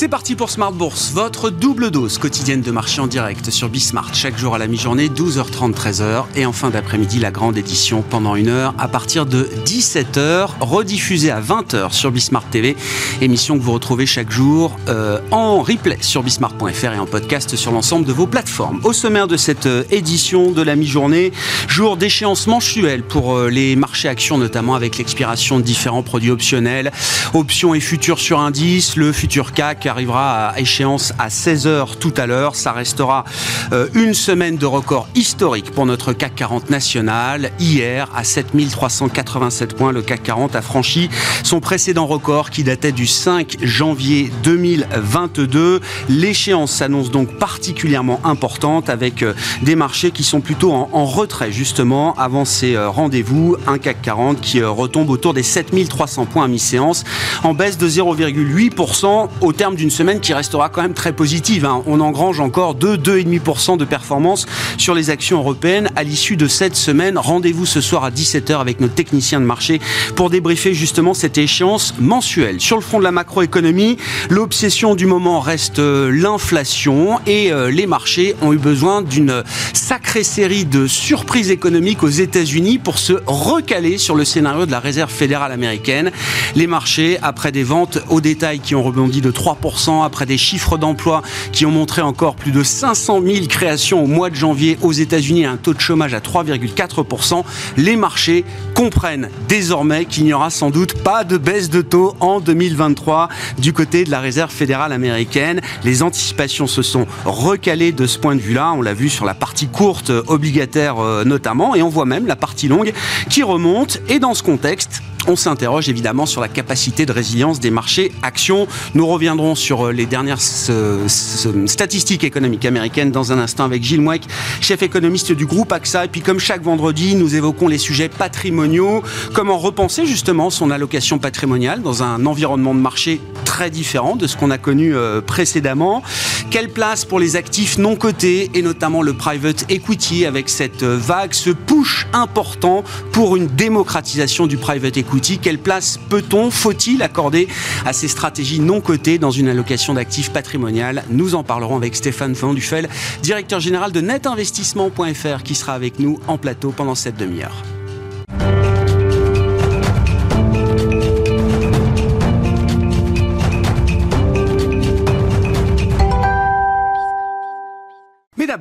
C'est parti pour Smart Bourse, votre double dose quotidienne de marché en direct sur Bismart. Chaque jour à la mi-journée, 12h30, 13h. Et en fin d'après-midi, la grande édition pendant une heure à partir de 17h, rediffusée à 20h sur Bismart TV. Émission que vous retrouvez chaque jour euh, en replay sur bismart.fr et en podcast sur l'ensemble de vos plateformes. Au sommaire de cette euh, édition de la mi-journée, jour d'échéance mensuelle pour euh, les marchés actions, notamment avec l'expiration de différents produits optionnels, options et futurs sur indice, le futur CAC arrivera à échéance à 16h tout à l'heure. Ça restera euh, une semaine de record historique pour notre CAC 40 national. Hier, à 7387 points, le CAC 40 a franchi son précédent record qui datait du 5 janvier 2022. L'échéance s'annonce donc particulièrement importante avec euh, des marchés qui sont plutôt en, retrait justement avant ces euh, rendez-vous. Un CAC 40 qui retombe autour des 7300 points à mi-séance en baisse de 0,8% au terme d'une semaine qui restera quand même très positive. Hein. On engrange encore 2-2,5% de performance sur les actions européennes à l'issue de cette semaine. Rendez-vous ce soir à 17h avec notre technicien de marché pour débriefer justement cette échéance mensuelle. Sur le front de la macroéconomie, l'obsession du moment reste euh, l'inflation et euh, les marchés ont eu besoin d'une sacrée série de surprises économiques aux États-Unis pour se recaler sur le scénario de la Réserve fédérale américaine. Les marchés, après des ventes au détail qui ont rebondi de 3% après des chiffres d'emploi qui ont montré encore plus de 500 000 créations au mois de janvier aux États-Unis et un taux de chômage à 3,4%. Les marchés comprennent désormais qu'il n'y aura sans doute pas de baisse de taux en 2023 du côté de la Réserve fédérale américaine. Les anticipations se sont recalées de ce point de vue-là. On l'a vu sur la partie courte obligataire euh, notamment et on voit même la partie longue qui remonte. Et dans ce contexte, on s'interroge évidemment sur la capacité de résilience des marchés actions. Nous reviendrons sur euh, les dernières statistiques économiques américaines dans un instant avec Gilles Mouek, chef économiste du groupe AXA. Et puis comme chaque vendredi, nous évoquons les sujets patrimoniaux. Comment repenser justement son allocation patrimoniale dans un environnement de marché très différent de ce qu'on a connu euh, précédemment? Quelle place pour les actifs non cotés et notamment le private equity avec cette euh, vague, ce push important pour une démocratisation du private equity? Quelle place peut-on, faut-il accorder à ces stratégies non cotées dans une allocation d'actifs patrimoniales Nous en parlerons avec Stéphane Fondufel, directeur général de netinvestissement.fr, qui sera avec nous en plateau pendant cette demi-heure.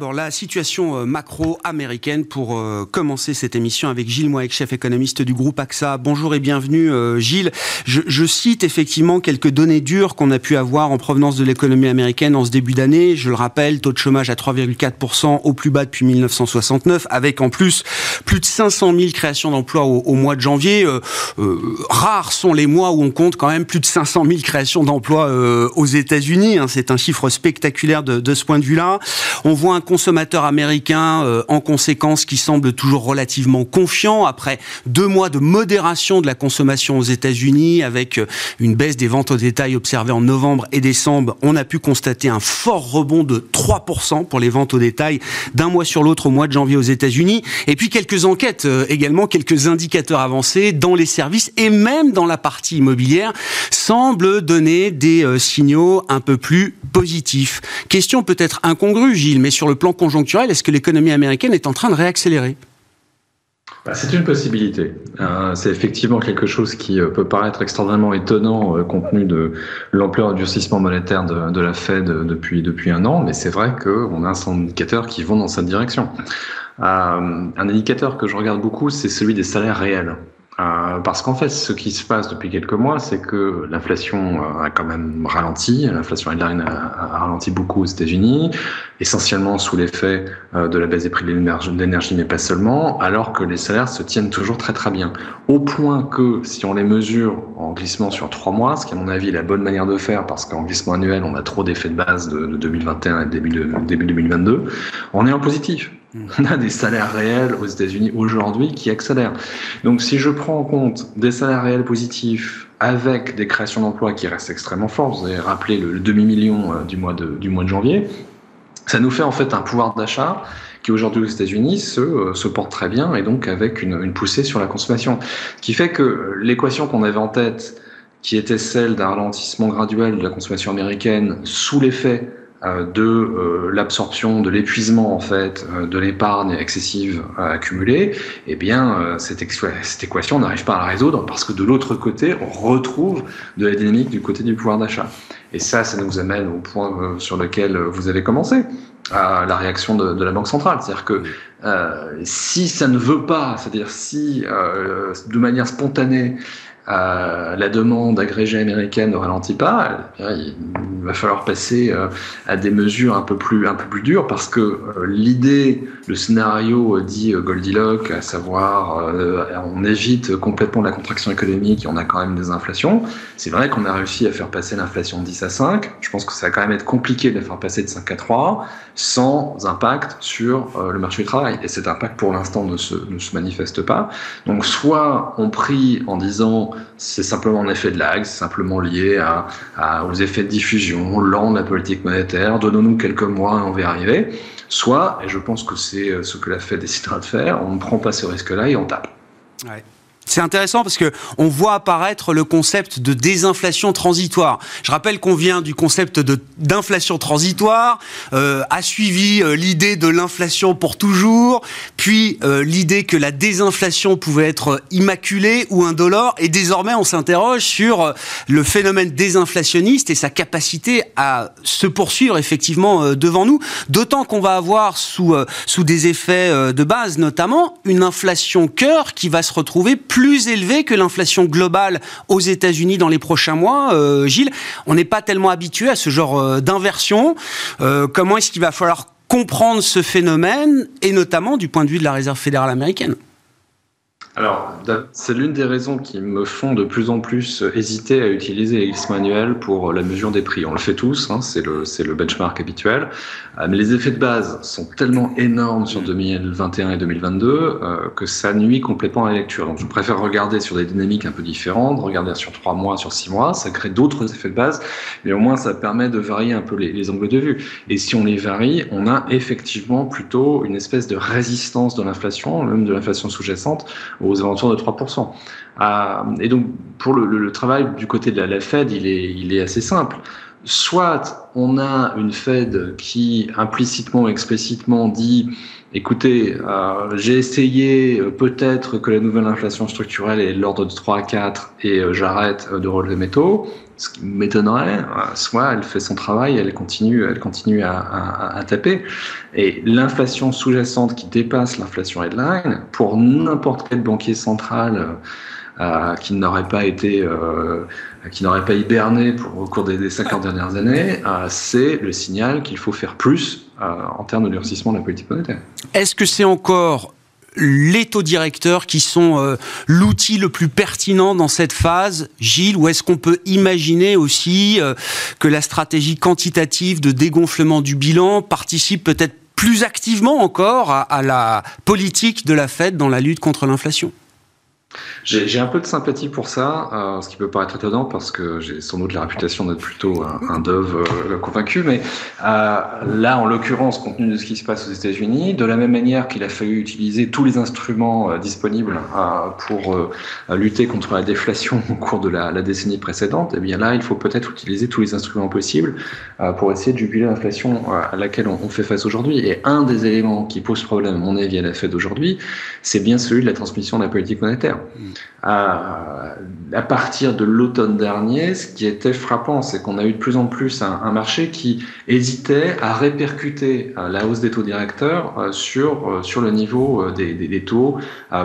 D'abord la situation euh, macro-américaine pour euh, commencer cette émission avec Gilles Moix, chef économiste du groupe AXA. Bonjour et bienvenue euh, Gilles. Je, cite effectivement quelques données dures qu'on a pu avoir en provenance de l'économie américaine en ce début d'année. Je le rappelle, taux de chômage à 3,4% au plus bas depuis 1969, avec en plus plus de 500 000 créations d'emplois au, mois de janvier. rares sont les mois où on compte quand même plus de 500 000 créations d'emplois aux États-Unis. Hein. C'est un chiffre spectaculaire de, de ce point de vue-là. On voit un consommateur américain, euh, en conséquence, qui semble toujours relativement confiant après deux mois de modération de la consommation aux États-Unis, avec euh, une baisse des ventes au détail observée en novembre et décembre. On a pu constater un fort rebond de 3% pour les ventes au détail d'un mois sur l'autre au mois de janvier aux États-Unis. Et puis quelques enquêtes euh, également, quelques indicateurs avancés dans les services et même dans la partie immobilière semblent donner des signaux un peu plus positifs. Question peut-être incongrue, Gilles, mais sur le plan conjoncturel, est-ce que l'économie américaine est en train de réaccélérer? Bah, c'est une possibilité. Euh, c'est effectivement quelque chose qui euh, peut paraître extrêmement étonnant euh, compte tenu de l'ampleur du durcissement monétaire de, la Fed depuis, depuis un an, mais c'est vrai qu'on a un certain d'indicateurs qui vont dans cette direction. un indicateur que je regarde beaucoup, c'est celui des salaires réels. Euh, parce qu'en fait, ce qui se passe depuis quelques mois, c'est que l'inflation euh, a quand même ralenti. L'inflation headline a, ralenti beaucoup aux États-Unis, essentiellement sous l'effet euh, de la baisse des prix de l'énergie, mais pas seulement, alors que les salaires se tiennent toujours très très bien. Au point que, si on les mesure en glissement sur trois mois, ce qui à mon avis est la bonne manière de faire, parce qu'en glissement annuel, on a trop d'effets de base de, de 2021 et début, début 2022, on est en positif. On a des salaires réels aux États-Unis aujourd'hui qui accélèrent. Donc si je prends en compte des salaires réels positifs avec des créations d'emplois qui restent extrêmement fortes, vous avez rappelé le, demi-million euh, du, mois de, janvier, ça nous fait en fait un pouvoir d'achat qui aujourd'hui aux États-Unis se, euh, se porte très bien et donc avec une, une poussée sur la consommation. Ce qui fait que l'équation qu'on avait en tête qui était celle d'un ralentissement graduel de la consommation américaine sous l'effet de euh, l'absorption, de l'épuisement en fait, euh, de l'épargne excessive accumulée, eh bien cette, équation n'arrive pas à la résoudre parce que de l'autre côté, on retrouve de la dynamique du côté du pouvoir d'achat. Et ça, ça nous amène au point sur lequel vous avez commencé, à la réaction de la Banque centrale. C'est-à-dire que si ça ne veut pas, c'est-à-dire si de manière spontanée, euh, la demande agrégée américaine ne ralentit pas, il va falloir passer euh, à des mesures un peu plus, un peu plus dures parce que euh, l'idée, le scénario dit Goldilocks, à savoir on évite complètement la contraction économique et on a quand même des inflations. C'est vrai qu'on a réussi à faire passer l'inflation de 10 à 5. Je pense que ça va quand même être compliqué de la faire passer de 5 à 3 sans impact sur le marché du travail. Et cet impact pour l'instant ne se, ne se manifeste pas. Donc soit on prie en disant c'est simplement un effet de lag, c'est simplement lié à, aux effets de diffusion lent de la politique monétaire. Donnons-nous quelques mois et on va y arriver. Soit, et je pense que c'est euh, ce que la Fed décidera de faire, on ne prend pas ce risque-là et on tape. C'est intéressant parce que on voit apparaître le concept de désinflation transitoire. Je rappelle qu'on vient du concept d'inflation transitoire, euh, a suivi euh, l'idée de l'inflation pour toujours, puis euh, l'idée que la désinflation pouvait être immaculée ou indolore, et désormais on s'interroge sur euh, le phénomène désinflationniste et sa capacité à se poursuivre effectivement devant nous. D'autant qu'on va avoir sous sous des effets de base notamment une inflation cœur qui va se retrouver plus élevé que l'inflation globale aux États-Unis dans les prochains mois. Euh, Gilles, on n'est pas tellement habitué à ce genre euh, d'inversion. Euh, comment est-ce qu'il va falloir comprendre ce phénomène, et notamment du point de vue de la Réserve fédérale américaine? Alors, c'est l'une des raisons qui me font de plus en plus hésiter à utiliser les manuel pour la mesure des prix. On le fait tous, hein, c'est le, le benchmark habituel. Euh, mais les effets de base sont tellement énormes sur 2021 et 2022 euh, que ça nuit complètement à la lecture. Donc, je préfère regarder sur des dynamiques un peu différentes, regarder sur trois mois, sur six mois. Ça crée d'autres effets de base, mais au moins ça permet de varier un peu les, les angles de vue. Et si on les varie, on a effectivement plutôt une espèce de résistance de l'inflation, même de l'inflation sous-jacente aux alentours de 3%. Euh, et donc, pour le, travail du côté de la, Fed, il est, assez simple. Soit on a une Fed qui implicitement explicitement dit écoutez, euh, j'ai essayé euh, peut-être que la nouvelle inflation structurelle est de l'ordre de 3 à 4 et j'arrête de relever mes taux, ce qui m'étonnerait, soit elle fait son travail, elle continue, elle continue à, à, à taper. Et l'inflation sous-jacente qui dépasse l'inflation headline, pour n'importe quel banquier central euh, qui n'aurait pas été, euh, qui n'aurait pas hiberné pour, au cours des, des 50 dernières années, euh, c'est le signal qu'il faut faire plus en termes de durcissement de la politique monétaire. Est-ce que c'est encore les taux directeurs qui sont euh, l'outil le plus pertinent dans cette phase, Gilles, ou est-ce qu'on peut imaginer aussi euh, que la stratégie quantitative de dégonflement du bilan participe peut-être plus activement encore à, à la politique de la Fed dans la lutte contre l'inflation? J'ai un peu de sympathie pour ça, euh, ce qui peut paraître étonnant parce que j'ai sans doute la réputation d'être plutôt un, un dove euh, convaincu, mais euh, là, en l'occurrence, compte tenu de ce qui se passe aux États-Unis, de la même manière qu'il a fallu utiliser tous les instruments disponibles pour lutter contre la déflation au cours de la, décennie précédente, eh bien là, il faut peut-être utiliser tous les instruments possibles pour essayer de juguler l'inflation à laquelle on, on fait face aujourd'hui. Et un des éléments qui pose problème, à mon avis, à la Fed aujourd'hui, c'est bien celui de la transmission de la politique monétaire. À, partir de l'automne dernier, ce qui était frappant, c'est qu'on a eu de plus en plus un, marché qui hésitait à répercuter euh, la hausse des taux directeurs euh, sur, euh, sur le niveau des, des, des taux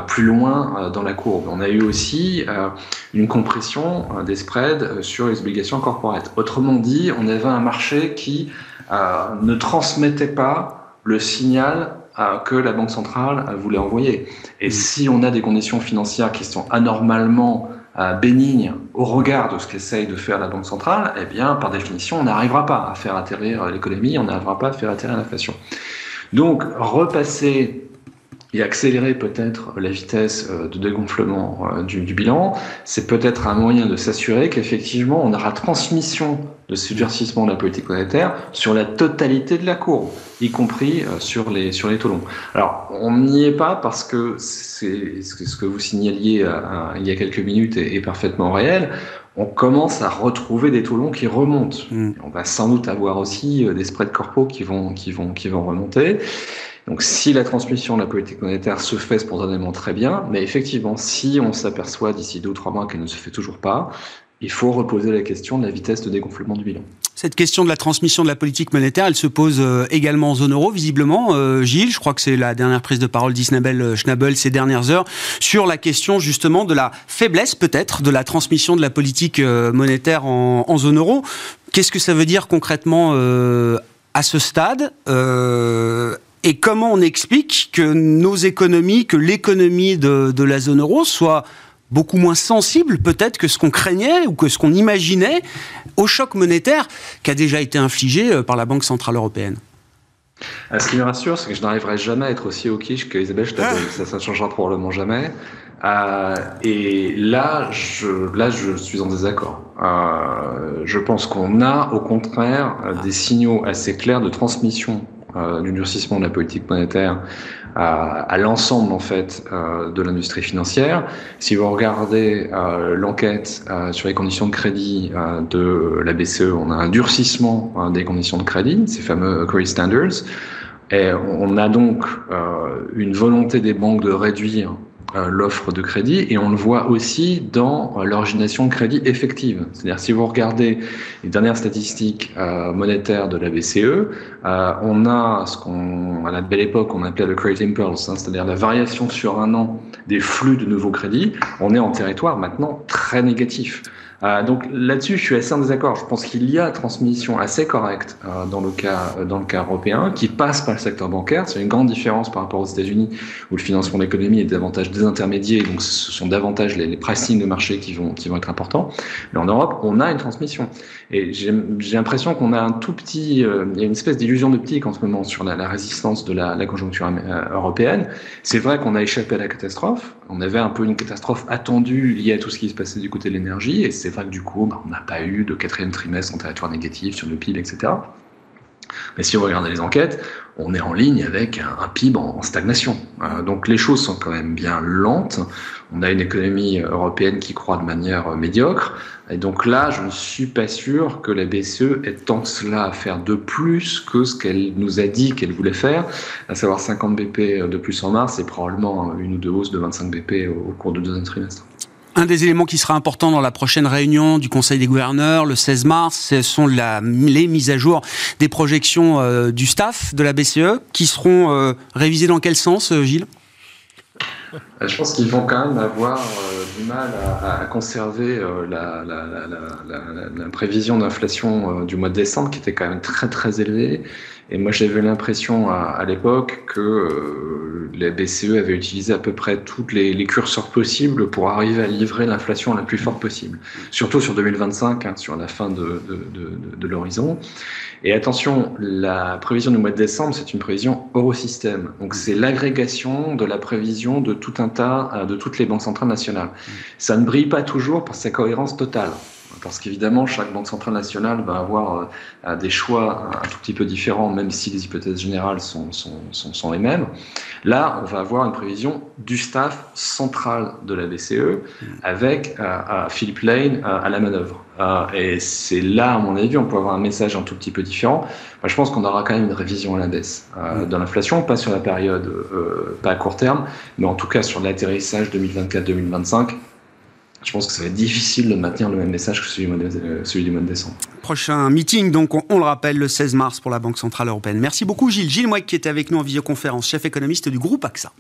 plus loin dans la courbe. On a eu aussi une compression des spreads sur les obligations corporates. Autrement dit, on avait un marché qui ne transmettait pas le signal que la Banque centrale voulait envoyer. Et mmh. si on a des conditions financières qui sont anormalement euh, bénignes au regard de ce qu'essaye de faire la Banque centrale, eh bien, par définition, on n'arrivera pas à faire atterrir l'économie, on n'arrivera pas à faire atterrir l'inflation. Donc, repasser et accélérer peut-être la vitesse euh, de dégonflement euh, du, bilan, c'est peut-être un moyen de s'assurer qu'effectivement on aura transmission de ce durcissement de la politique monétaire sur la totalité de la courbe, y compris euh, sur les sur les taux longs. Alors on n'y est pas parce que c'est ce que vous signaliez il y a quelques minutes est, parfaitement réel. On commence à retrouver des taux longs qui remontent. Mm. On va sans doute avoir aussi des spreads corpaux qui vont qui vont qui vont remonter. Donc si la transmission de la politique monétaire se fait spontanément très bien, mais effectivement, si on s'aperçoit d'ici deux ou trois mois qu'elle ne se fait toujours pas, il faut reposer la question de la vitesse de dégonflement du bilan. Cette question de la transmission de la politique monétaire, elle se pose euh, également en zone euro, visiblement. Euh, Gilles, je crois que c'est la dernière prise de parole d'Isnabel euh, Schnabel ces dernières heures, sur la question justement de la faiblesse peut-être de la transmission de la politique monétaire en, en zone euro. Qu'est-ce que ça veut dire concrètement à ce stade et comment on explique que nos économies, que l'économie de, la zone euro soit beaucoup moins sensible peut-être que ce qu'on craignait ou que ce qu'on imaginait au choc monétaire qui a déjà été infligé euh, par la Banque Centrale Européenne? Ah, Ce qui me rassure, c'est que je n'arriverai jamais à être aussi au quiche que Isabelle, ah. ça, ça ne changera probablement jamais. Euh, et là je, là, je suis en désaccord. Euh, je pense qu'on a, au contraire, des signaux assez clairs de transmission euh, du durcissement de la politique monétaire à, l'ensemble en fait euh, de l'industrie financière. Si vous regardez euh, l'enquête euh, sur les conditions de crédit de la BCE, on a un durcissement des conditions de crédit, ces fameux credit standards. Et on a donc une volonté des banques de réduire l'offre de crédit et on le voit aussi dans euh, l'origination de crédit effective. C'est-à-dire si vous regardez les dernières statistiques euh, monétaires de la BCE, on a ce qu'on à la belle époque on appelait le credit impulse, hein, c'est-à-dire la variation sur un an des flux de nouveaux crédits. On est en territoire maintenant très négatif. Euh, donc là-dessus, je suis assez en désaccord. Je pense qu'il y a transmission assez correcte euh, dans le cas euh, dans le cas européen qui passe par le secteur bancaire. C'est une grande différence par rapport aux États-Unis où le financement de l'économie est davantage désintermédié, donc ce sont davantage les, les pricing de marché qui vont qui vont être importants. Mais en Europe, on a une transmission. Et j'ai l'impression qu'on a un tout petit, il y a une espèce d'illusion d'optique en ce moment sur la, la résistance de la, la conjoncture européenne. C'est vrai qu'on a échappé à la catastrophe. On avait un peu une catastrophe attendue liée à tout ce qui se passait du côté de l'énergie, et c'est vrai que du coup, bah, on n'a pas eu de quatrième trimestre en territoire négatif sur le PIB, etc. Mais si vous regardez les enquêtes, on est en ligne avec un, PIB en, stagnation. Euh, donc les choses sont quand même bien lentes. On a une économie européenne qui croît de manière médiocre. Et donc là, je ne suis pas sûr que la BCE ait tant que cela à faire de plus que ce qu'elle nous a dit qu'elle voulait faire, à savoir 50 BP de plus en mars et probablement une ou deux hausses de 25 BP au cours du deuxième trimestre. Un des éléments qui sera important dans la prochaine réunion du Conseil des gouverneurs le 16 mars, ce sont les mises à jour des projections euh, du staff de la BCE qui seront euh, révisées dans quel sens, euh, Gilles? Je pense qu'ils vont quand même avoir du mal à, conserver la, prévision d'inflation du mois de décembre qui était quand même très très élevée. Et moi j'avais l'impression à, l'époque que la BCE avait utilisé à peu près toutes les, curseurs possibles pour arriver à livrer l'inflation la plus forte possible, surtout sur 2025, hein, sur la fin de, de, l'horizon. Et attention, la prévision du mois de décembre, c'est une prévision eurosystème. Donc c'est l'agrégation de la prévision de tout un tas, euh, de toutes les banques centrales nationales. Ça ne brille pas toujours par sa cohérence totale parce qu'évidemment, chaque banque centrale nationale va avoir euh, des choix un tout petit peu différents, même si les hypothèses générales sont, sont, sont, sont, les mêmes. Là, on va avoir une prévision du staff central de la BCE avec euh, Philippe Lane euh, à la manœuvre. Euh, et c'est là, à mon avis, on peut avoir un message un tout petit peu différent. je pense qu'on aura quand même une révision à la baisse euh, de l'inflation, pas sur la période, pas à court terme, mais en tout cas sur l'atterrissage 2024-2025 je pense que ça va être difficile de maintenir le même message que celui, euh, du mois de décembre. Prochain meeting, donc on, le rappelle, le 16 mars pour la Banque Centrale Européenne. Merci beaucoup Gilles. Gilles Mouek qui était avec nous en visioconférence, chef économiste du groupe AXA.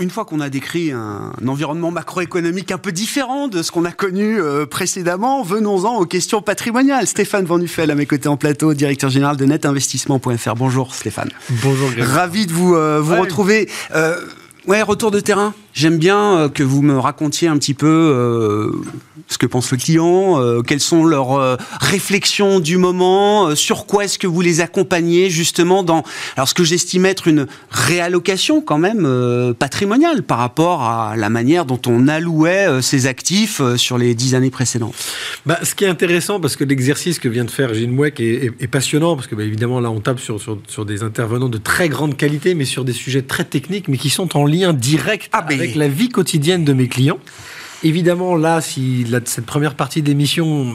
Une fois qu'on a décrit un, environnement macroéconomique un peu différent de ce qu'on a connu euh, précédemment, venons-en aux questions patrimoniales. Stéphane Van à mes côtés en plateau, directeur général de netinvestissement.fr. Bonjour Stéphane. Bonjour. Ravi de vous, euh, vous retrouver. Euh, ouais, retour de terrain J'aime bien euh, que vous me racontiez un petit peu euh, ce que pense le client, euh, quelles sont leurs réflexions du moment, sur quoi est-ce que vous les accompagnez justement dans alors ce que j'estime être une réallocation quand même patrimoniale par rapport à la manière dont on allouait ces actifs sur les dix années précédentes. Bah, ce qui est intéressant parce que l'exercice que vient de faire Gilles Mouek est, passionnant parce que bah, évidemment là on tape sur, sur, sur, des intervenants de très grande qualité mais sur des sujets très techniques mais qui sont en lien direct ah, avec la vie quotidienne de mes clients. Évidemment, là, si cette première partie d'émission,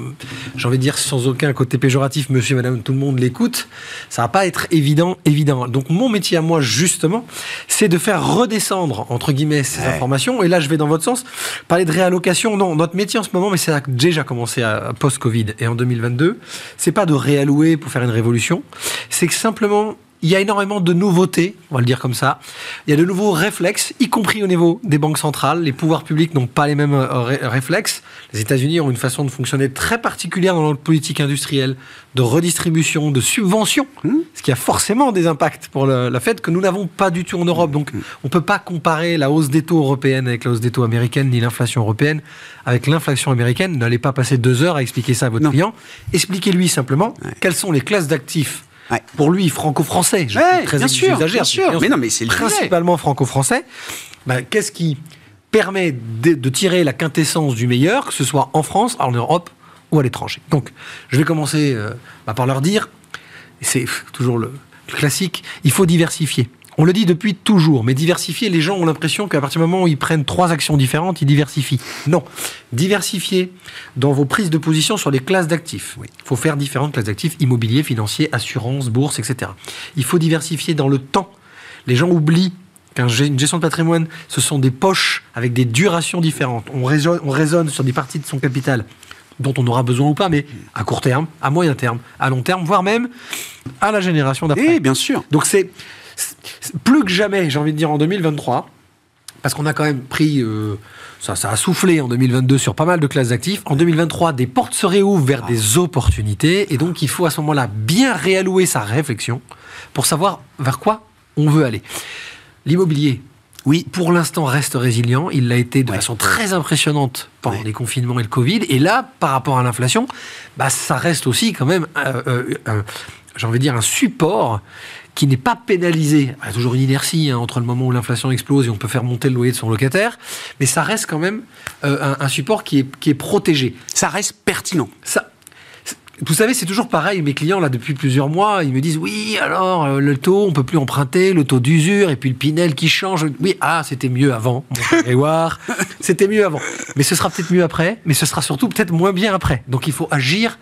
j'ai envie de dire sans aucun côté péjoratif, monsieur, madame, tout le monde l'écoute, ça va pas être évident, évident. Donc, mon métier à moi, justement, c'est de faire redescendre, entre guillemets, ces informations. Et là, je vais dans votre sens. Parler de réallocation, non, notre métier en ce moment, mais ça a déjà commencé à post-Covid et en 2022, c'est pas de réallouer pour faire une révolution. C'est que simplement, il y a énormément de nouveautés, on va le dire comme ça. Il y a de nouveaux réflexes, y compris au niveau des banques centrales. Les pouvoirs publics n'ont pas les mêmes euh, réflexes. Les États-Unis ont une façon de fonctionner très particulière dans leur politique industrielle, de redistribution, de subvention, mmh. ce qui a forcément des impacts pour la fait que nous n'avons pas du tout en Europe. Donc, mmh. on ne peut pas comparer la hausse des taux européenne avec la hausse des taux américaine, ni l'inflation européenne avec l'inflation américaine. N'allez pas passer deux heures à expliquer ça à votre client. Expliquez-lui simplement quelles sont les classes d'actifs pour lui, franco-français, je très bien sûr, bien sûr. Mais non, mais c'est principalement franco-français. Bah, qu'est-ce qui permet de, tirer la quintessence du meilleur, que ce soit en France, en Europe ou à l'étranger? Donc, je vais commencer euh, bah, par leur dire, c'est toujours le classique, il faut diversifier. On le dit depuis toujours, mais diversifier, les gens ont l'impression qu'à partir du moment où ils prennent trois actions différentes, ils diversifient. Non. Diversifier dans vos prises de position sur les classes d'actifs. Il faut faire différentes classes d'actifs, immobilier, financier, assurance, bourse, etc. Il faut diversifier dans le temps. Les gens oublient qu'une gestion de patrimoine, ce sont des poches avec des durations différentes. On raisonne, on raisonne sur des parties de son capital dont on aura besoin ou pas, mais à court terme, à moyen terme, à long terme, voire même à la génération d'après. Et bien sûr. Donc c'est plus que jamais, j'ai envie de dire en 2023, parce qu'on a quand même pris, euh, ça, ça a soufflé en 2022 sur pas mal de classes d'actifs. En 2023, des portes se réouvrent vers des opportunités, et donc il faut à ce moment-là bien réallouer sa réflexion pour savoir vers quoi on veut aller. L'immobilier, oui, pour l'instant reste résilient. Il l'a été de façon très impressionnante pendant les confinements et le Covid. Et là, par rapport à l'inflation, bah, ça reste aussi quand même, euh, euh, j'ai envie de dire, un support qui n'est pas pénalisé. Il y a toujours une inertie hein, entre le moment où l'inflation explose et on peut faire monter le loyer de son locataire, mais ça reste quand même euh, un, support qui est, qui est protégé. Ça reste pertinent. Ça, vous savez, c'est toujours pareil. Mes clients, là, depuis plusieurs mois, ils me disent Oui, alors, euh, le taux, on peut plus emprunter, le taux d'usure, et puis le Pinel qui change. Oui, ah, c'était mieux avant, mon C'était mieux avant. Mais ce sera peut-être mieux après, mais ce sera surtout peut-être moins bien après. Donc, il faut agir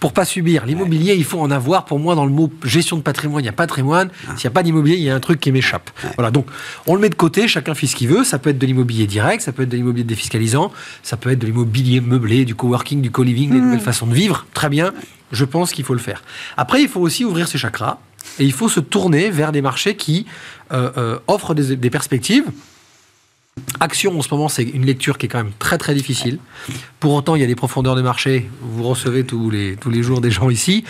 pour pas subir. L'immobilier, il faut en avoir. Pour moi, dans le mot gestion de patrimoine, il y a patrimoine. Ah. S'il n'y a pas d'immobilier, il y a un truc qui m'échappe. Voilà. Donc, on le met de côté. Chacun fait ce qu'il veut. Ça peut être de l'immobilier direct, ça peut être de l'immobilier défiscalisant, ça peut être de l'immobilier meublé, du coworking, du co-living, des mmh. nouvelles façons de vivre. Très bien. Je pense qu'il faut le faire. Après, il faut aussi ouvrir ses chakras et il faut se tourner vers des marchés qui euh, euh, offrent des perspectives Action, en ce moment, c'est une lecture qui est quand même très très difficile. Pour autant, il y a des profondeurs de marché. Vous recevez tous les, tous les jours des gens ici.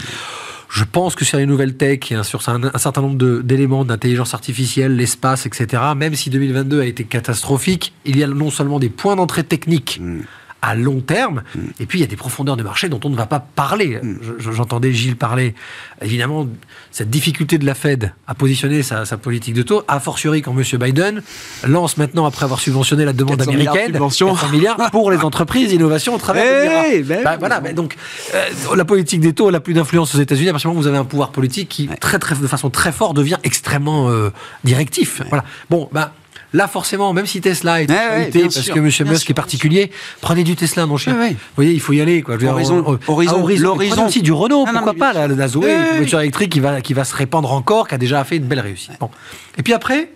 Je pense que sur les nouvelles tech, sur un, certain nombre d'éléments d'intelligence artificielle, l'espace, etc., même si 2022 a été catastrophique, il y a non seulement des points d'entrée techniques. Mm à long terme. Mm. Et puis, il y a des profondeurs de marché dont on ne va pas parler. Mm. J'entendais Gilles parler, évidemment, cette difficulté de la Fed à positionner sa, politique de taux, a fortiori quand M. Biden lance maintenant, après avoir subventionné la demande américaine, milliards, milliards pour les entreprises, innovation au travers hey, ben bah, voilà, donc, euh, la politique des taux a plus d'influence aux États-Unis à partir du moment où vous avez un pouvoir politique qui, très, très, de façon très forte, devient extrêmement euh, directif. Voilà. Bon, bah, Là, forcément, même si Tesla est ouais, parce que M. Musk est particulier, prenez du Tesla, mon cher. Vous voyez, il faut y aller. Quoi. horizon, horizon, horizon. aussi du Renault, pourquoi pas, la, la Zoé, une voiture électrique qui va, qui va se répandre encore, qui a déjà fait une belle réussite. Bon. Et puis après,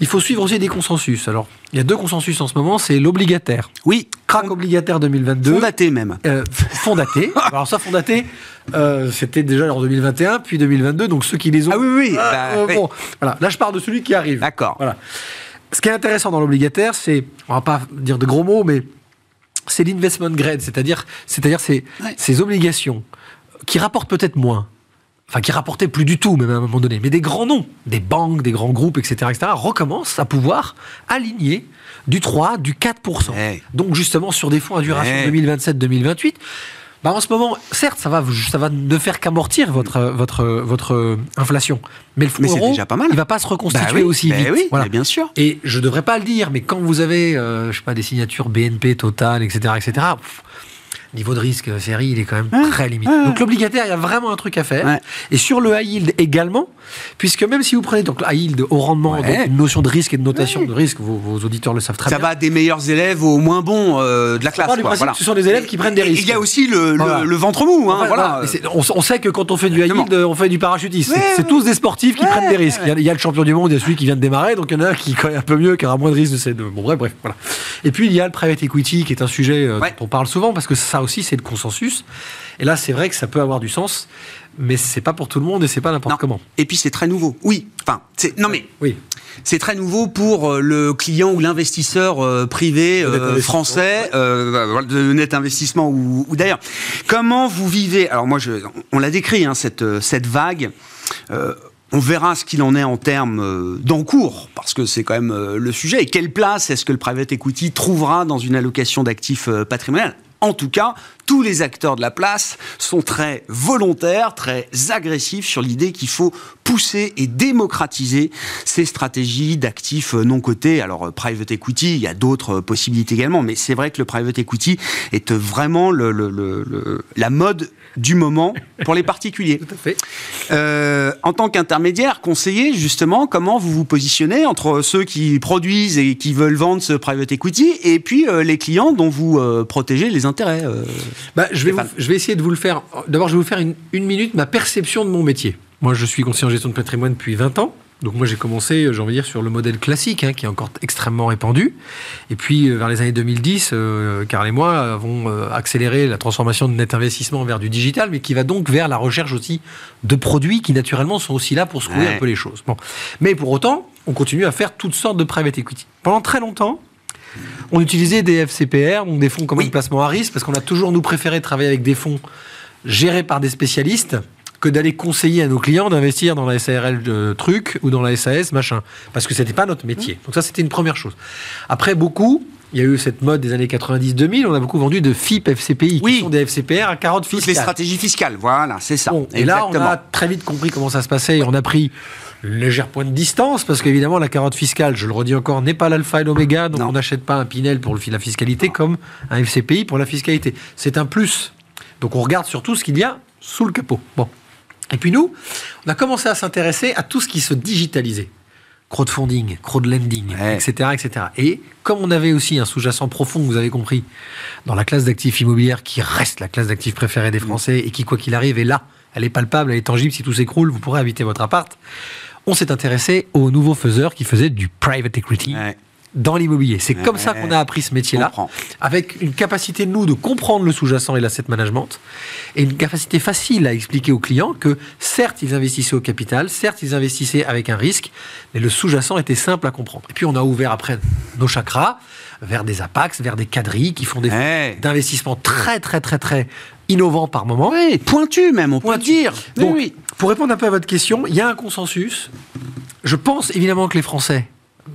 il faut suivre aussi des consensus. Alors, il y a deux consensus en ce moment, c'est l'obligataire. Oui. Crack obligataire 2022. Fondaté même. Euh, fondaté. Alors ça, fondaté, euh, c'était déjà en 2021, puis 2022, donc ceux qui les ont... Ah oui, oui. Ah, bah, euh, bon, voilà. Là, je parle de celui qui arrive. D'accord. Voilà. Ce qui est intéressant dans l'obligataire, c'est, on va pas dire de gros mots, mais c'est l'investment grade, c'est-à-dire, c'est-à-dire ces, ces obligations qui rapportent peut-être moins, enfin qui rapportaient plus du tout, même à un moment donné, mais des grands noms, des banques, des grands groupes, etc., etc., recommencent à pouvoir aligner du 3, du 4%. Ouais. Donc justement sur des fonds à duration Ouais. 2027-2028. Bah en ce moment, certes, ça va, ça va ne faire qu'amortir votre, votre, votre inflation. Mais le fonds Mais c'est euro, déjà pas mal. il va pas se reconstituer Bah oui, aussi bah vite. oui, Voilà. bien sûr. Et je devrais pas le dire, mais quand vous avez, euh, je sais pas, des signatures BNP, Total, etc., etc., pff, niveau de risque, euh, série, il est quand même Ouais, très limité. ouais, Donc l'obligataire, il y a vraiment un truc à faire. Ouais. Et sur le high yield également, puisque même si vous prenez donc le high yield au rendement, Ouais. donc une notion de risque et de notation de risque, vos, vos auditeurs le savent très Ça bien. va des meilleurs élèves aux moins bons euh, de la classe. quoi, principe voilà. que ce sont des élèves qui prennent des Et risques. Il y a aussi le, le- Voilà. le ventre mou. Hein, Enfin, voilà. voilà. Et c'est- On, on sait que quand on fait du high yield, on fait du parachutisme. Ouais, C'est- tous des sportifs qui Ouais, prennent des risques. Il, y a, il y a le champion du monde, il y a celui qui vient de démarrer, donc il y en a un qui connaît un peu mieux, qui aura moins de risques de ces deux. Bon, bref, bref, voilà. Et puis il y a le private equity, qui est un sujet euh, Ouais. dont on parle souvent, parce que ça aussi, c'est le consensus. Et là, c'est vrai que ça peut avoir du sens, mais c'est pas pour tout le monde et c'est pas n'importe comment. Et puis c'est très nouveau. Oui. Enfin, c'est non mais Oui. c'est très nouveau pour euh, le client ou l'investisseur euh, privé euh, français euh, de net investissement ou, ou d'ailleurs. Comment vous vivez? Alors moi, je, on l'a décrit hein, cette cette vague. Euh, on verra ce qu'il en est en termes d'encours, parce que c'est quand même le sujet. Et quelle place est-ce que le private equity trouvera dans une allocation d'actifs patrimoniaux En tout cas, tous les acteurs de la place sont très volontaires, très agressifs sur l'idée qu'il faut pousser et démocratiser ces stratégies d'actifs euh, non cotés. Alors, euh, private equity, il y a d'autres euh, possibilités également, mais c'est vrai que le private equity est vraiment le- le- le- le- la mode du moment pour les particuliers. Tout à fait. Euh, en tant qu'intermédiaire, conseiller, justement, comment vous vous positionnez entre ceux qui produisent et qui veulent vendre ce private equity et puis euh, les clients dont vous euh, protégez les intérêts Bah, je, vais vous- je vais essayer de vous le faire. D'abord, je vais vous faire une, une minute ma perception de mon métier. Moi, je suis conseiller en gestion de patrimoine depuis 20 ans. Donc moi, j'ai commencé, j'ai envie de dire, sur le modèle classique, hein, qui est encore extrêmement répandu. Et puis, euh, vers les années 2010, euh, Karl et moi avons euh, accéléré la transformation de net investissement vers du digital, mais qui va donc vers la recherche aussi de produits qui, naturellement, sont aussi là pour secouer Ouais. un peu les choses. Bon. Mais pour autant, on continue à faire toutes sortes de private equity. Pendant très longtemps, on utilisait des FCPR, donc des fonds communs Oui. de placement à risque, parce qu'on a toujours nous préféré travailler avec des fonds gérés par des spécialistes que d'aller conseiller à nos clients d'investir dans la SARL de truc ou dans la SAS machin, parce que c'était pas notre métier. Donc ça c'était une première chose. Après beaucoup, il y a eu cette mode des années 90-2000, on a beaucoup vendu de FIP FCPI, Oui. qui sont des FCPR à carotte Toutes les stratégies fiscales, voilà, c'est ça. Bon, et là, on a très vite compris comment ça se passait et on a pris une légère point de distance parce qu'évidemment, la carotte fiscale, je le redis encore, n'est pas l'alpha et l'oméga. Donc, Non. on n'achète pas un Pinel pour le- la fiscalité comme un FCPI pour la fiscalité. C'est un plus. Donc, on regarde surtout ce qu'il y a sous le capot. Bon. Et puis, nous, on a commencé à s'intéresser à tout ce qui se digitalisait. Crowdfunding, crowdlending, Ouais. etc., etc. Et comme on avait aussi un sous-jacent profond, vous avez compris, dans la classe d'actifs immobilières qui reste la classe d'actifs préférée des Français et qui, quoi qu'il arrive, est là, elle est palpable, elle est tangible. Si tout s'écroule, vous pourrez habiter votre appart. On s'est intéressé aux nouveaux faiseurs qui faisaient du private equity Ouais, dans l'immobilier. C'est comme ça qu'on a appris ce métier-là, avec une capacité, nous, de comprendre le sous-jacent et l'asset management, et une capacité facile à expliquer aux clients que, certes, ils investissaient au capital, certes, ils investissaient avec un risque, mais le sous-jacent était simple à comprendre. Et puis, on a ouvert après nos chakras vers des APAX, vers des quadrilles qui font des Ouais. d'investissement très, très, très, très innovants par moment. Oui, pointu même, on peut dire. Oui, Donc, oui. pour répondre un peu à votre question, il y a un consensus. Je pense évidemment que les Français,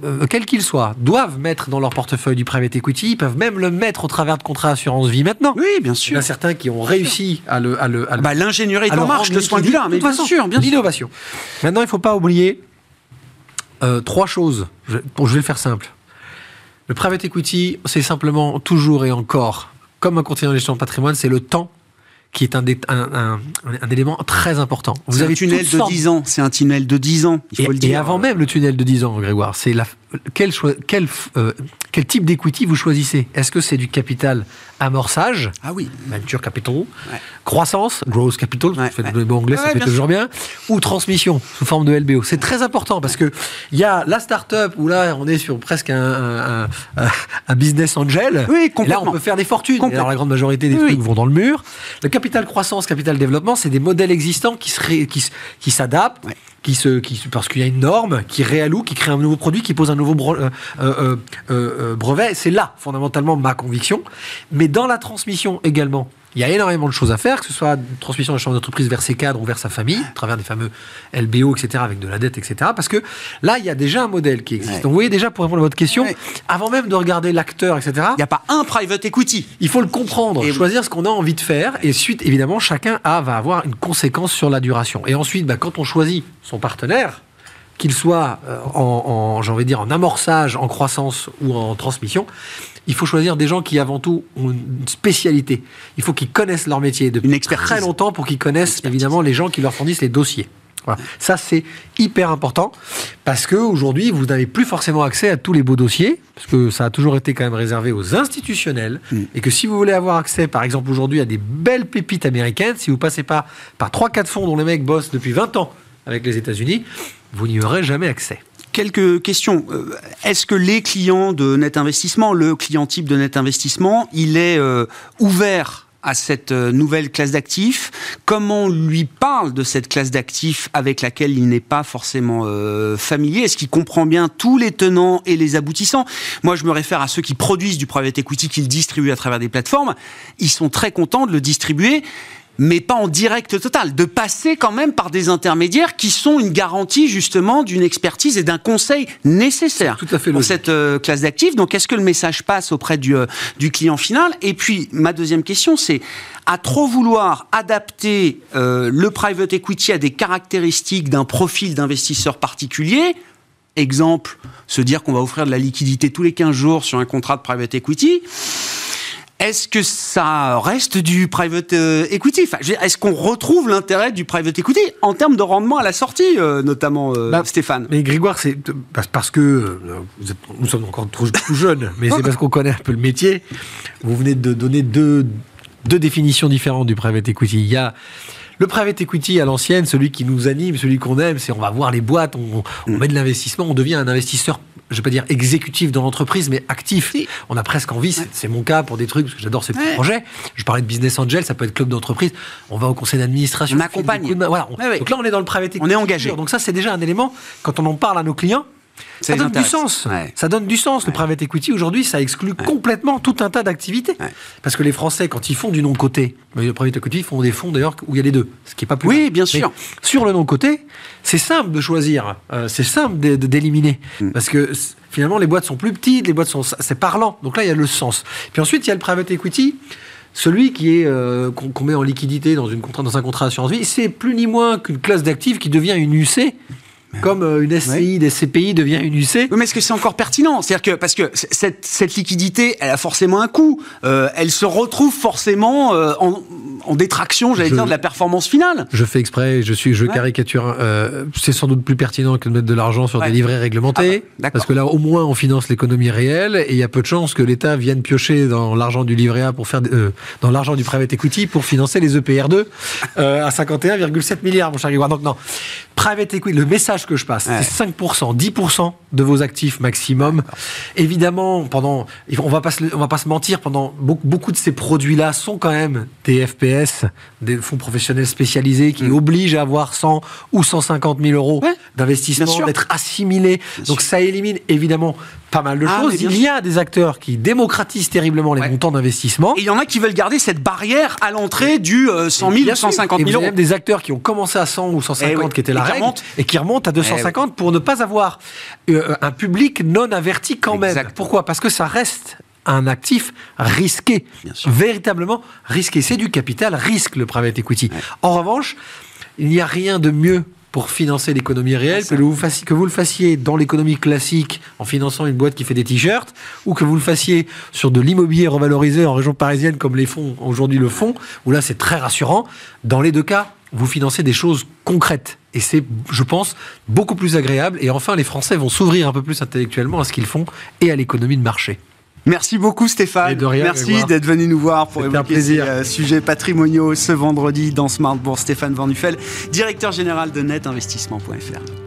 euh, quels qu'ils soient, doivent mettre dans leur portefeuille du private equity. Ils peuvent même le mettre au travers de contrats assurance vie maintenant. Oui, bien Il y en sûr. a certains qui ont réussi à le, à le, à le- Bah, L'ingénierie est en marche de ce point de liquide. vue-là, mais bien façon, sûr, bien sûr. L'innovation. Maintenant, il ne faut pas oublier euh, trois choses. Je, bon, je vais le faire simple. Le private equity, c'est simplement toujours et encore, comme un conseiller en gestion de patrimoine, c'est le temps qui est un, dé- un, un- un élément très important. Vous avez un tunnel de sortes- 10 ans, c'est un tunnel de 10 ans, il faut et, le dire. et avant même le tunnel de 10 ans, Grégoire, c'est la, quel, choi- quel, euh, quel type d'equity vous choisissez? Est-ce que c'est du capital amorçage, Ah oui. venture capital, Ouais. croissance, growth capital, Ouais, je fais ouais. le mot anglais, ça fait toujours bien, ou transmission sous forme de LBO. C'est très important parce que il y a la start-up où là on est sur presque un, un- un- un business angel. Oui, Et là, complètement. on peut faire des fortunes. Complètement. alors, la grande majorité des Oui, trucs oui. vont dans le mur. Le capital croissance, capital développement, c'est des modèles existants qui qui, qui s'adaptent, Ouais. Qui se, parce qu'il y a une norme, qui réalloue, qui crée un nouveau produit, qui pose un nouveau euh, euh, euh, brevet. C'est là, fondamentalement, ma conviction. Mais dans la transmission également, Il y a énormément de choses à faire, que ce soit une transmission de la chambre d'entreprise vers ses cadres ou vers sa famille, à travers des fameux LBO, etc., avec de la dette, etc. Parce que là, il y a déjà un modèle qui existe. Ouais. Donc, vous voyez déjà, pour répondre à votre question, Ouais. avant même de regarder l'acteur, etc., Il n'y a pas un private equity. il faut le comprendre, Et- choisir ce qu'on a envie de faire, et suite, évidemment, chacun a, va avoir une conséquence sur la duration. Et ensuite, bah, quand on choisit son partenaire, qu'il soit euh, en, en j'ai envie de dire, en amorçage, en croissance ou en transmission, il faut choisir des gens qui, avant tout, ont une spécialité. Il faut qu'ils connaissent leur métier depuis Une très longtemps pour qu'ils connaissent, évidemment, les gens qui leur fournissent les dossiers. Voilà. Ça, c'est hyper important parce que aujourd'hui, vous n'avez plus forcément accès à tous les beaux dossiers, parce que ça a toujours été quand même réservé aux institutionnels, et que si vous voulez avoir accès, par exemple, aujourd'hui, à des belles pépites américaines, si vous passez pas par 3-4 fonds dont les mecs bossent depuis 20 ans avec les États-Unis, vous n'y aurez jamais accès. Quelques questions. Euh, Est-ce que les clients de Net Investissement, le client type de Net Investissement, il est euh, ouvert à cette euh, nouvelle classe d'actifs? Comment on lui parle de cette classe d'actifs avec laquelle il n'est pas forcément familier? Est-ce qu'il comprend bien tous les tenants et les aboutissants? Moi, je me réfère à ceux qui produisent du private equity, qui le distribuent à travers des plateformes. Ils sont très contents de le distribuer mais pas en direct total, de passer quand même par des intermédiaires qui sont une garantie justement d'une expertise et d'un conseil nécessaire tout à fait pour logique. cette euh, classe d'actifs. Donc est-ce que le message passe auprès du, euh, du client final? Et puis ma deuxième question, c'est à trop vouloir adapter euh, le private equity à des caractéristiques d'un profil d'investisseur particulier, exemple, se dire qu'on va offrir de la liquidité tous les 15 jours sur un contrat de private equity, est-ce que ça reste du private euh, equity? Enfin, Est-ce qu'on retrouve l'intérêt du private equity en termes de rendement à la sortie, euh, notamment, euh, Bah, Stéphane? Mais Grégoire, c'est parce- que nous sommes encore trop, trop jeunes, mais c'est parce qu'on connaît un peu le métier. Vous venez de donner deux, deux définitions différentes du private equity. Il y a le private equity à l'ancienne, celui qui nous anime, celui qu'on aime, c'est on va voir les boîtes, on, on met de l'investissement, on devient un investisseur. Je vais pas dire exécutif dans l'entreprise, mais actif. On a presque envie, c'est- c'est mon cas pour des trucs, parce que j'adore ces petits Ouais. projets. Je parlais de business angel, ça peut être club d'entreprise. On va au conseil d'administration. On accompagne. de. Voilà, on-. Donc là, on est dans le private equity. On est engagé. Donc ça, c'est déjà un élément, quand on en parle à nos clients, Ça donne du sens. Ouais. Ça donne du sens. Le private equity, aujourd'hui, ça exclut complètement tout un tas d'activités. Parce que les Français, quand ils font du non-côté, mais le private equity, ils font des fonds d'ailleurs où il y a les deux, ce qui est pas plus Oui, mal. bien Mais sûr. sur le non-côté, c'est simple de choisir, euh, c'est simple d'éliminer. Mm. Parce que finalement, les boîtes sont plus petites, les boîtes sont. C'est parlant. Donc là, il y a le sens. Puis ensuite, il y a le private equity. Celui qui est euh, qu'on met en liquidité dans, une dans un contrat d'assurance vie, c'est plus ni moins qu'une classe d'actifs qui devient une UC, comme euh, une SCI, des CPI devient une UC. Oui, mais est-ce que c'est encore pertinent? C'est-à-dire que parce que cette, cette liquidité, elle a forcément un coût. Euh, elle se retrouve forcément euh, en, en détraction, j'allais dire, de la performance finale. Je fais exprès, je suis, je Ouais. caricature. euh, c'est sans doute plus pertinent que de mettre de l'argent sur Ouais. des livrets réglementés, Ah bah, parce que là, au moins, on finance l'économie réelle, et il y a peu de chances que l'État vienne piocher dans l'argent du livret A pour faire, dans l'argent du private equity pour financer les E EPR2 euh, à 51,7 milliards, mon cher Grégoire. Donc non, private equity. Le message que je passe, Ouais. c'est 5%, 10% de vos actifs maximum. Évidemment, pendant, on va pas se, on va pas se mentir, pendant beaucoup, beaucoup de ces produits-là sont quand même des FPS, des fonds professionnels spécialisés qui obligent à avoir 100 ou 150 000 euros Mm. Ouais, d'investissement, d'être assimilés. Donc ça élimine évidemment pas mal de Ah, choses. Il y a des acteurs qui démocratisent terriblement les Ouais. montants d'investissement. Et il y en a qui veulent garder cette barrière à l'entrée du euh, 100 000 Bien ou sûr. 150 Et 000 vous avez euros. même des acteurs qui ont commencé à 100 ou 150 Eh oui. qui était la Et règle et qui remontent à 250 pour ne pas avoir euh, un public non averti quand même. Pourquoi? Parce que ça reste un actif risqué, véritablement risqué. C'est du capital risque le private equity. En revanche, il n'y a rien de mieux pour financer l'économie réelle que, le vous fassiez- que vous le fassiez dans l'économie classique en finançant une boîte qui fait des t-shirts ou que vous le fassiez sur de l'immobilier revalorisé en région parisienne comme les fonds aujourd'hui le font, où là c'est très rassurant. Dans les deux cas, vous financez des choses concrètes. Et c'est, je pense, beaucoup plus agréable. Et enfin, les Français vont s'ouvrir un peu plus intellectuellement à ce qu'ils font et à l'économie de marché. Merci beaucoup Stéphane. Et de rien, Merci d'être venu nous voir pour un évoquer ces plaisir. euh, sujets patrimoniaux ce vendredi dans Smart Bourse. Stéphane Van Nuffel, directeur général de netinvestissement.fr.